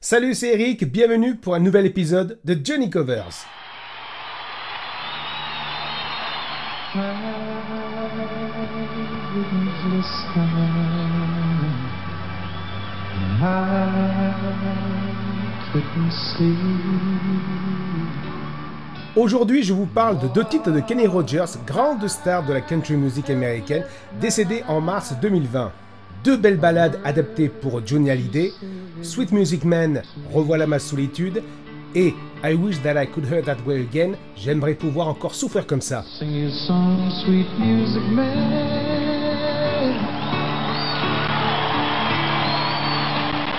Salut, c'est Eric, bienvenue pour un nouvel épisode de Johnny Covers. Aujourd'hui, je vous parle de deux titres de Kenny Rogers, grande star de la country music américaine, décédé en mars 2020. Deux belles ballades adaptées pour Johnny Hallyday, Sweet Music Man, Revoilà ma solitude, et I Wish That I Could Hear That Way Again, j'aimerais pouvoir encore souffrir comme ça. Sing song, sweet music man.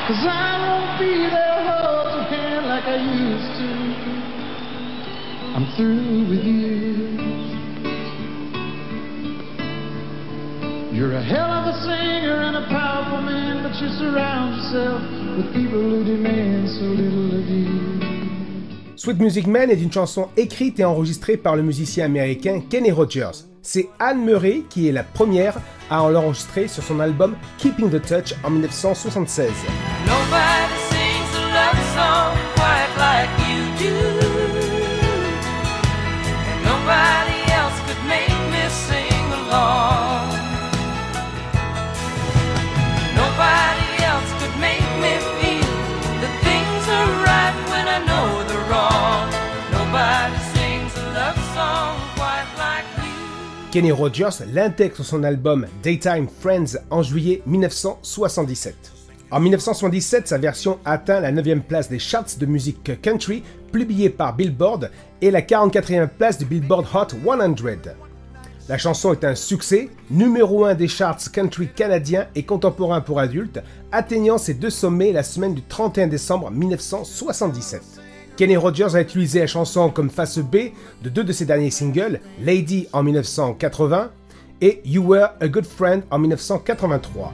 Cause I won't be there hold your hand like I used to. I'm through with you. You're a hell of a singer and a powerful man, you surround yourself with people who demand so little of you. Sweet Music Man est une chanson écrite et enregistrée par le musicien américain Kenny Rogers. C'est Anne Murray qui est la première à l'enregistrer sur son album Keeping the Touch en 1976. Nobody Kenny Rogers l'intègre sur son album Daytime Friends en juillet 1977. En 1977, sa version atteint la 9e place des charts de musique country publiée par Billboard et la 44e place du Billboard Hot 100. La chanson est un succès, numéro 1 des charts country canadiens et contemporains pour adultes, atteignant ses deux sommets la semaine du 31 décembre 1977. Kenny Rogers a utilisé la chanson comme face B de deux de ses derniers singles, Lady en 1980 et You Were a Good Friend en 1983.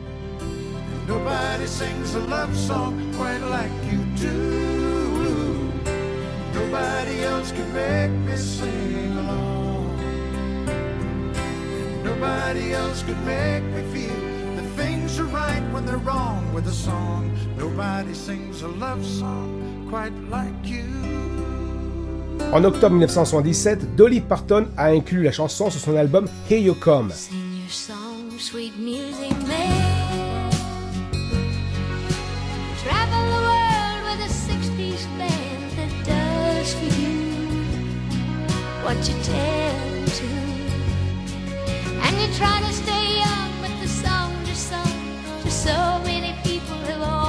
Nobody sings a love song quite like you do. Nobody else can make me sing along. Nobody else can make me feel the things are right when they're wrong with a song. Nobody sings a love song En octobre 1977, Dolly Parton a inclus la chanson sur son album Here You Come. what you tell to. And you try to stay young, but the song just sung to so many people have all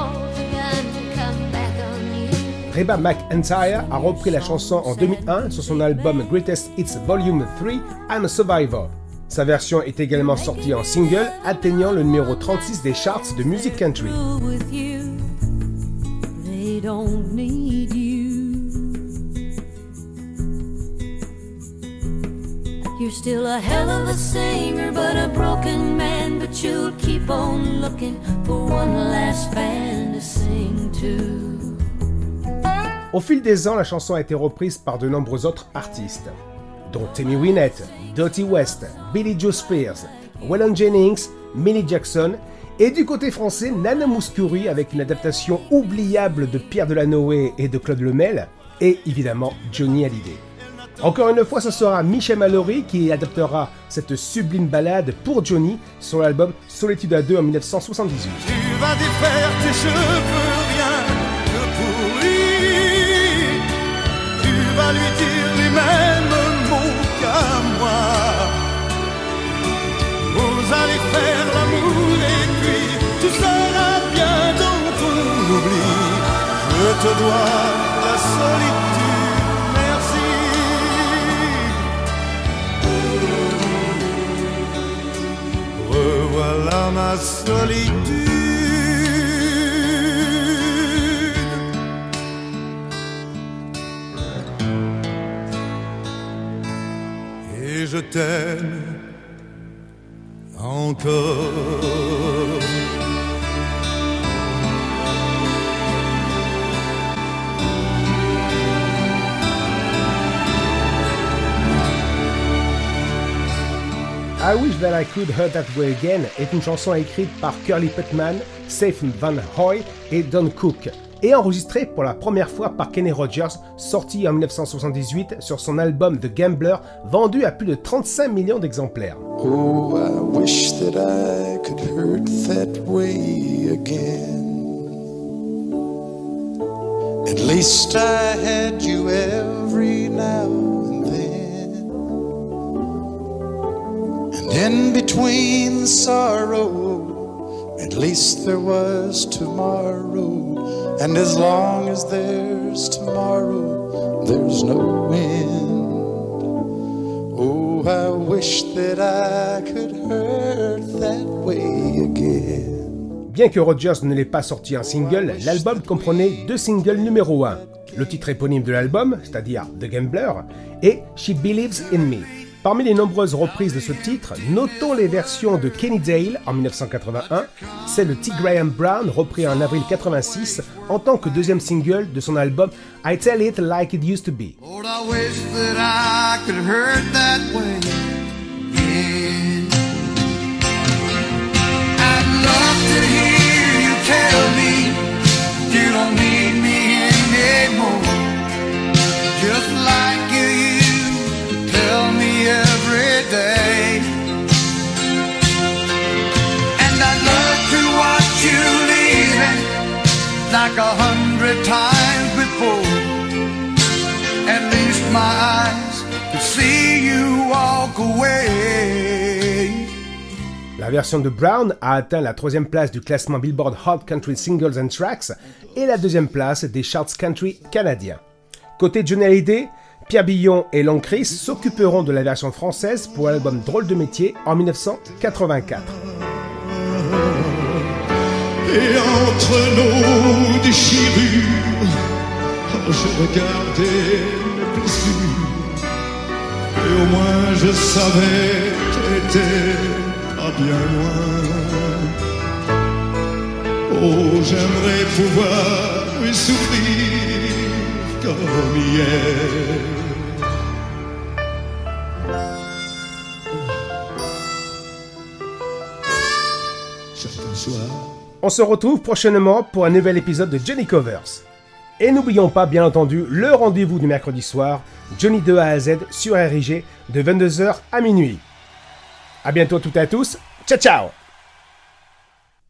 Reba McIntyre a repris la chanson en 2001 sur son album Greatest Hits Volume 3 I'm a Survivor. Sa version est également sortie en single, atteignant le numéro 36 des charts de musique country. Au fil des ans, la chanson a été reprise par de nombreux autres artistes, dont Timmy Wynette, Dottie West, Billy Joe Spears, Waylon Jennings, Millie Jackson, et du côté français, Nana Mouskouri avec une adaptation oubliable de Pierre Delanoë et de Claude Lemel, et évidemment Johnny Hallyday. Encore une fois, ce sera Michel Mallory qui adaptera cette sublime ballade pour Johnny sur l'album Solitude à deux en 1978. Tu vas défaire tes cheveux te dois la solitude, merci. Revoilà ma solitude. je t'aime encore. I Wish That I Could Hurt That Way Again est une chanson écrite par Curly Putman Safe Van Hoy et Don Cook, et enregistré pour la première fois par Kenny Rogers, sorti en 1978 sur son album The Gambler, vendu à plus de 35 millions d'exemplaires. Oh, I wish that I could hurt that way again. At least I had you in between sorrow, at least there was tomorrow. And as long as there's tomorrow, there's no end. Oh, I wish that I could hurt that way again. Bien que Rogers ne l'ait pas sorti en single, l'album comprenait deux singles numéro 1. Le titre éponyme de l'album, c'est-à-dire The Gambler, et She Believes in Me. Parmi les nombreuses reprises de ce titre, notons les versions de Kenny Dale en 1981, celle de T. Graham Brown repris en avril 86 en tant que deuxième single de son album I Tell It Like It Used to Be. Hundred times before. At least my eyes could see you walk away. La version de Brown a atteint la troisième place du classement Billboard Hot Country Singles and Tracks et la deuxième place des charts country canadiens. Côté Johnny Hallyday, Pierre Billon et Long Chris s'occuperont de la version française pour l'album Drôle de métier en 1984. Et entre nos déchirures, je regardais mes blessures. Et au moins je savais qu'elle était pas bien loin. Oh, j'aimerais pouvoir lui souffrir comme hier. On se retrouve prochainement pour un nouvel épisode de Johnny Covers. Et n'oublions pas, bien entendu, le rendez-vous du mercredi soir, Johnny 2 A à Z sur RIG, de 22h à minuit. A bientôt toutes et à tous, ciao ciao